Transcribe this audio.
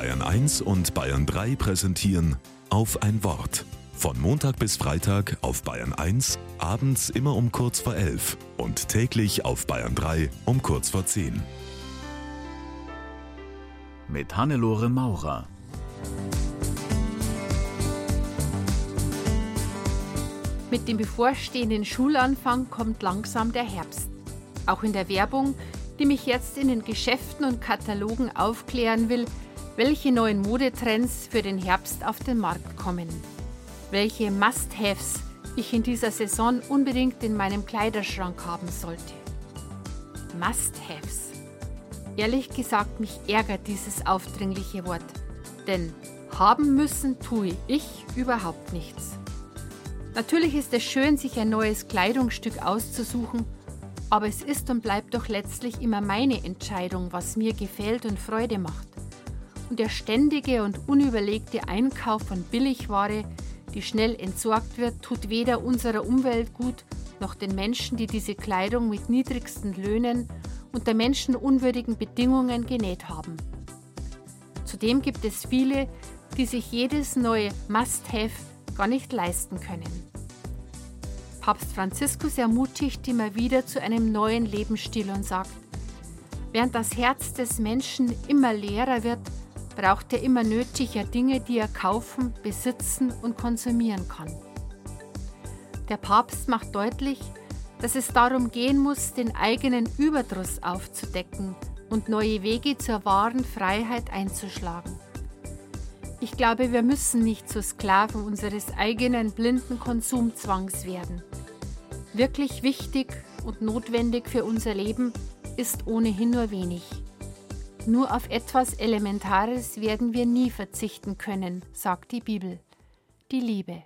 Bayern 1 und Bayern 3 präsentieren auf ein Wort. Von Montag bis Freitag auf Bayern 1, abends immer um kurz vor 11 und täglich auf Bayern 3 um kurz vor 10. Mit Hannelore Maurer. Mit dem bevorstehenden Schulanfang kommt langsam der Herbst. Auch in der Werbung, die mich jetzt in den Geschäften und Katalogen aufklären will, welche neuen Modetrends für den Herbst auf den Markt kommen. Welche Must-Haves ich in dieser Saison unbedingt in meinem Kleiderschrank haben sollte. Must-Haves. Ehrlich gesagt, mich ärgert dieses aufdringliche Wort. Denn haben müssen tue ich überhaupt nichts. Natürlich ist es schön, sich ein neues Kleidungsstück auszusuchen, aber es ist und bleibt doch letztlich immer meine Entscheidung, was mir gefällt und Freude macht. Und der ständige und unüberlegte Einkauf von Billigware, die schnell entsorgt wird, tut weder unserer Umwelt gut, noch den Menschen, die diese Kleidung mit niedrigsten Löhnen unter menschenunwürdigen Bedingungen genäht haben. Zudem gibt es viele, die sich jedes neue Must-Have gar nicht leisten können. Papst Franziskus ermutigt immer wieder zu einem neuen Lebensstil und sagt, während das Herz des Menschen immer leerer wird, braucht er immer nötiger Dinge, die er kaufen, besitzen und konsumieren kann. Der Papst macht deutlich, dass es darum gehen muss, den eigenen Überdruss aufzudecken und neue Wege zur wahren Freiheit einzuschlagen. Ich glaube, wir müssen nicht zu Sklaven unseres eigenen blinden Konsumzwangs werden. Wirklich wichtig und notwendig für unser Leben ist ohnehin nur wenig. Nur auf etwas Elementares werden wir nie verzichten können, sagt die Bibel, die Liebe.